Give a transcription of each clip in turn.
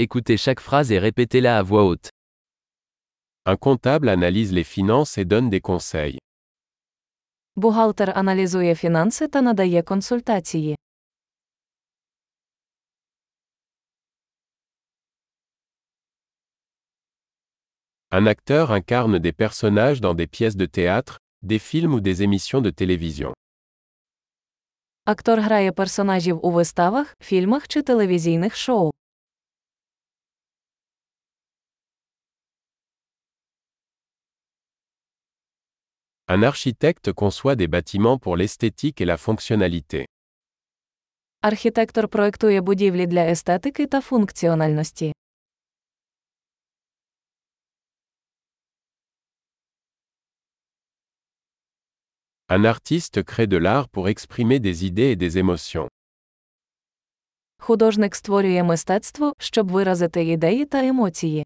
Écoutez chaque phrase et répétez-la à voix haute. Un comptable analyse les finances et donne des conseils. Бухгалтер аналізує фінанси та надає консультації. Un acteur incarne des personnages dans des pièces de théâtre, des films ou des émissions de télévision. Актор грає персонажів у виставах, фільмах чи телевізійних шоу. Un architecte conçoit des bâtiments pour l'esthétique et la fonctionnalité. Архітектор проектує будівлі для естетики та функціональності. Un artiste crée de l'art pour exprimer des idées et des émotions. Художник створює мистецтво, щоб виразити ідеї та емоції.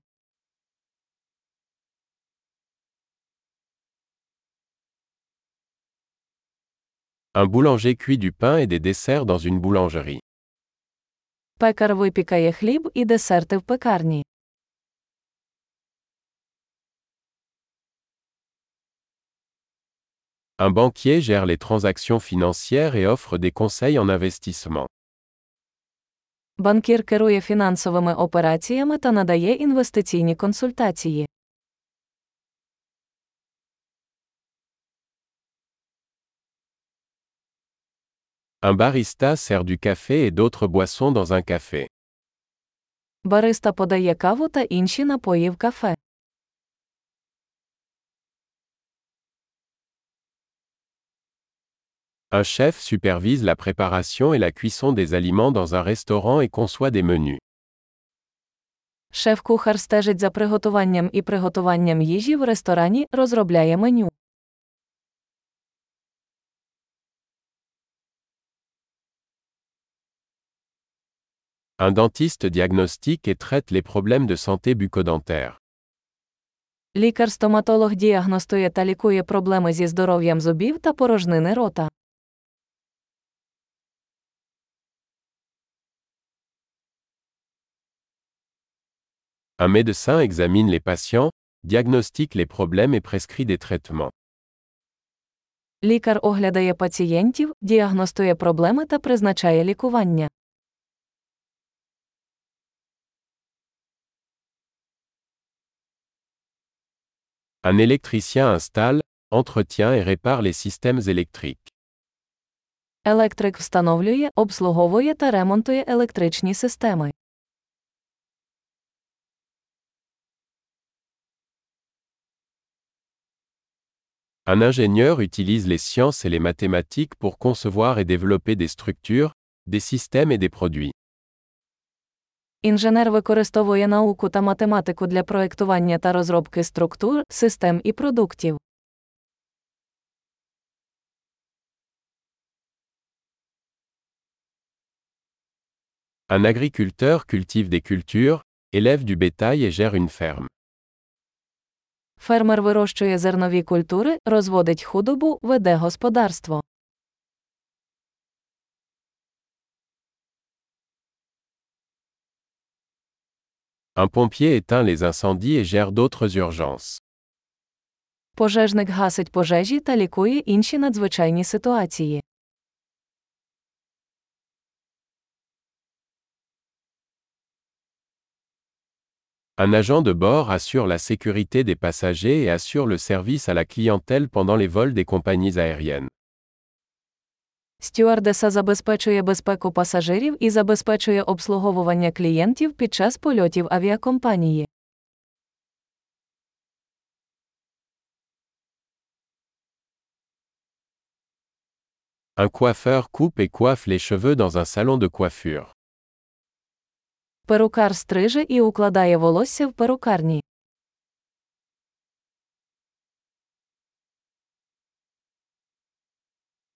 Un boulanger cuit du pain et des desserts dans une boulangerie. Пекар випікає хліб і десерти в пекарні. Un banquier gère les transactions financières et offre des conseils en investissement. Банкір керує фінансовими операціями та надає інвестиційні консультації. Un barista sert du café et d'autres boissons dans un café. Бариста подає каву та інші напої в кафе. Un chef supervise la préparation et la cuisson des aliments dans un restaurant et conçoit des menus. Шеф-кухар стежить за приготуванням і приготуванням їжі в ресторані, розробляє меню. Un dentiste diagnostique et traite les problèmes de santé bucco-dentaire. Лікар-стоматолог діагностує та лікує проблеми зі здоров'ям зубів та порожнини рота. Un médecin examine les patients, diagnostique les problèmes et prescrit des traitements. Лікар оглядає пацієнтів, діагностує проблеми та призначає лікування. Un électricien installe, entretient et répare les systèmes électriques. Електрик встановлює, обслуговує та ремонтує електричні системи. Un ingénieur utilise les sciences et les mathématiques pour concevoir et développer des structures, des systèmes et des produits. Інженер використовує науку та математику для проектування та розробки структур, систем і продуктів. Un agriculteur cultive des cultures, élève du bétail et gère une ferme. Фермер вирощує зернові культури, розводить худобу, веде господарство. Un pompier éteint les incendies et gère d'autres urgences. Пожежник гасить пожежі та лікує інші надзвичайні ситуації. Un agent de bord assure la sécurité des passagers et assure le service à la clientèle pendant les vols des compagnies aériennes. Стюардеса забезпечує безпеку пасажирів і забезпечує обслуговування клієнтів під час польотів авіакомпанії. Un coiffeur coupe et coiffe les cheveux dans un salon de coiffure. Перукар стриже і укладає волосся в перукарні.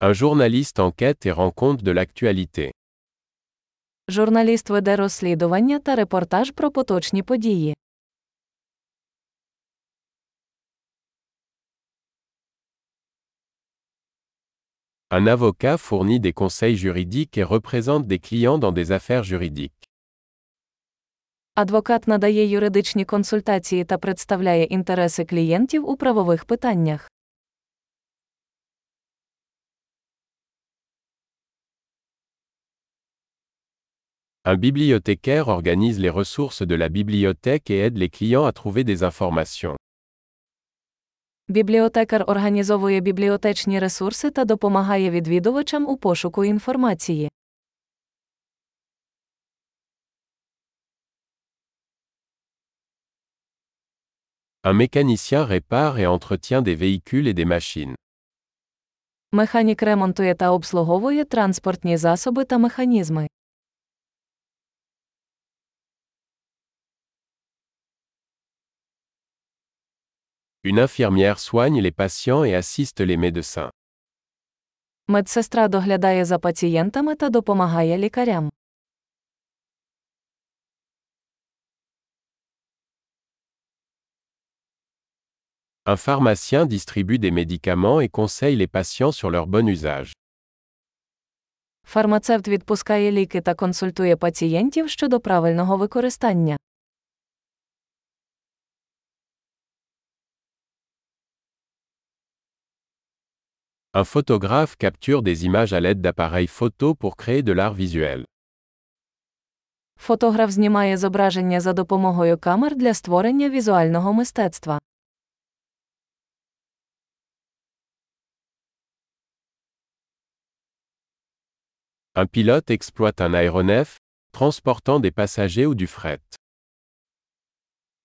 Un journaliste enquête et rend compte de l'actualité. Журналіст веде розслідування та репортаж про поточні події. Un avocat fournit des conseils juridiques et représente des clients dans des affaires juridiques. Адвокат надає юридичні консультації та представляє інтереси клієнтів у правових питаннях. Un bibliothécaire organise les ressources de la bibliothèque et aide les clients à trouver des informations. Бібліотекар організовує бібліотечні ресурси та допомагає відвідувачам у пошуку інформації. Un mécanicien répare et entretient des véhicules et des machines. Механік ремонтує та обслуговує транспортні засоби та механізми. Une infirmière soigne les patients et assiste les médecins. Медсестра доглядає за пацієнтами та допомагає лікарям. Un pharmacien distribue des médicaments et conseille les patients sur leur bon usage. Фармацевт відпускає ліки та консультує пацієнтів щодо правильного використання. Un photographe capture des images à l'aide d'appareils photo pour créer de l'art visuel. Фотограф знімає зображення за допомогою камер для створення візуального мистецтва. Un pilote exploite un aéronef, transportant des passagers ou du fret.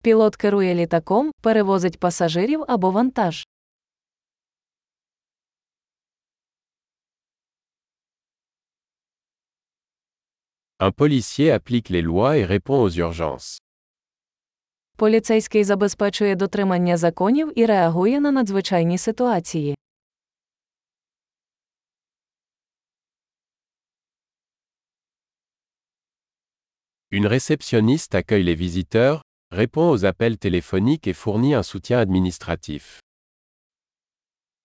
Пілот керує літаком, перевозить пасажирів або вантаж. Un policier applique les lois et répond aux urgences. Поліцейський забезпечує дотримання законів і реагує на надзвичайні ситуації. Une réceptionniste accueille les visiteurs, répond aux appels téléphoniques et fournit un soutien administratif.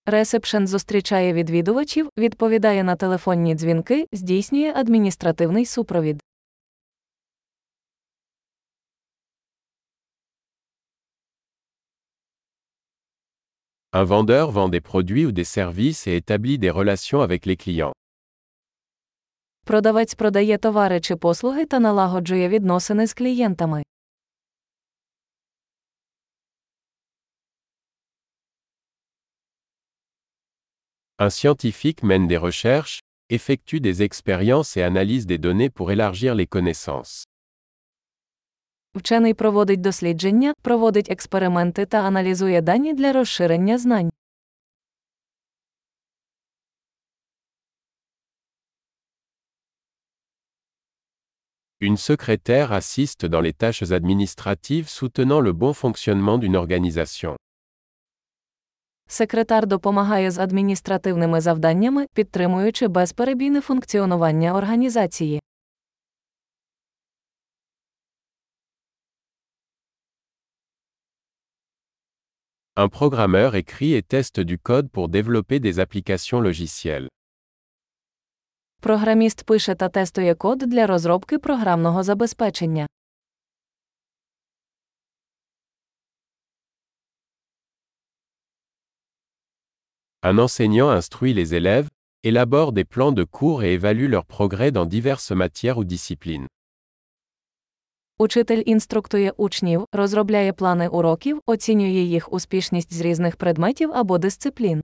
Ресепшен зустрічає відвідувачів, відповідає на телефонні дзвінки, здійснює адміністративний супровід. Un vendeur vend des produits ou des services et établit des relations avec les clients. Продавець продає товари чи послуги та налагоджує відносини з клієнтами. Un scientifique mène des recherches, effectue des expériences et analyse des données pour élargir les connaissances. Вчений проводить дослідження, проводить експерименти та аналізує дані для розширення знань. Une secrétaire assiste dans les tâches administratives soutenant le bon fonctionnement d'une organisation. Секретар допомагає з адміністративними завданнями, підтримуючи безперебійне функціонування організації. Un programmeur écrit et teste du code pour développer des applications logicielles. Програміст пише та тестує код для розробки програмного забезпечення. Un enseignant instruit les élèves, élabore des plans de cours et évalue leur progrès dans diverses matières ou disciplines. Учитель інструктує учнів, розробляє плани уроків, оцінює їх успішність з різних предметів або дисциплін.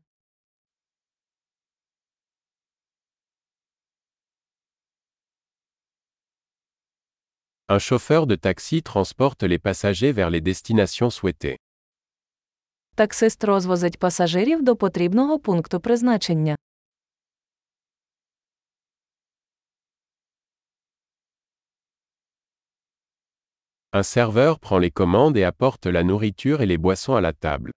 Un chauffeur de taxi transporte les passagers vers les destinations souhaitées. Таксист розвозить пасажирів до потрібного пункту призначення. Un serveur prend les commandes et apporte la nourriture et les boissons à la table.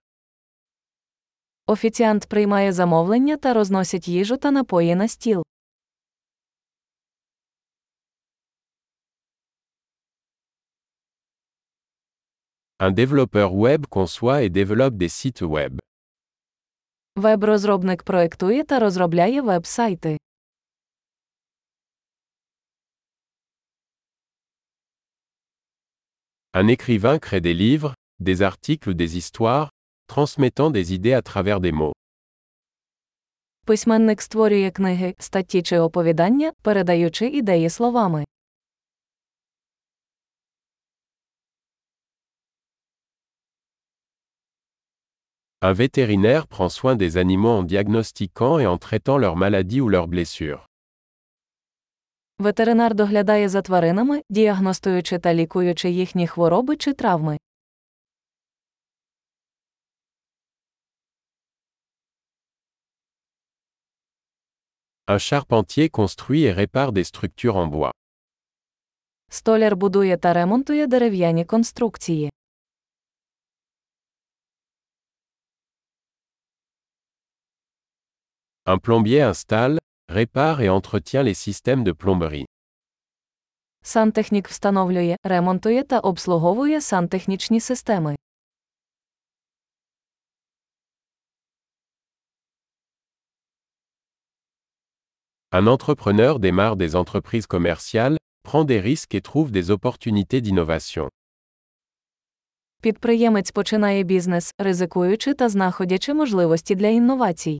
Офіціант приймає замовлення та розносить їжу та напої на стіл. Un développeur web conçoit et développe des sites web. Веб-розробник проектує та розробляє веб-сайти. Un écrivain crée des livres, des articles ou des histoires, transmettant des idées à travers des mots. Письменник створює книги, статті чи оповідання, передаючи ідеї словами. Un vétérinaire prend soin des animaux en diagnostiquant et en traitant leurs maladies ou leurs blessures. Ветеринар доглядає за тваринами, діагностуючи та лікуючи їхні хвороби чи травми. Un charpentier construit et répare des structures en bois. Столяр будує та ремонтує дерев'яні конструкції. Un plombier installe, répare et entretient les systèmes de plomberie. Сантехнік встановлює, ремонтує та обслуговує сантехнічні системи. Un entrepreneur démarre des entreprises commerciales, prend des risques et trouve des opportunités d'innovation. Підприємець починає бізнес, ризикуючи та знаходячи можливості для інновацій.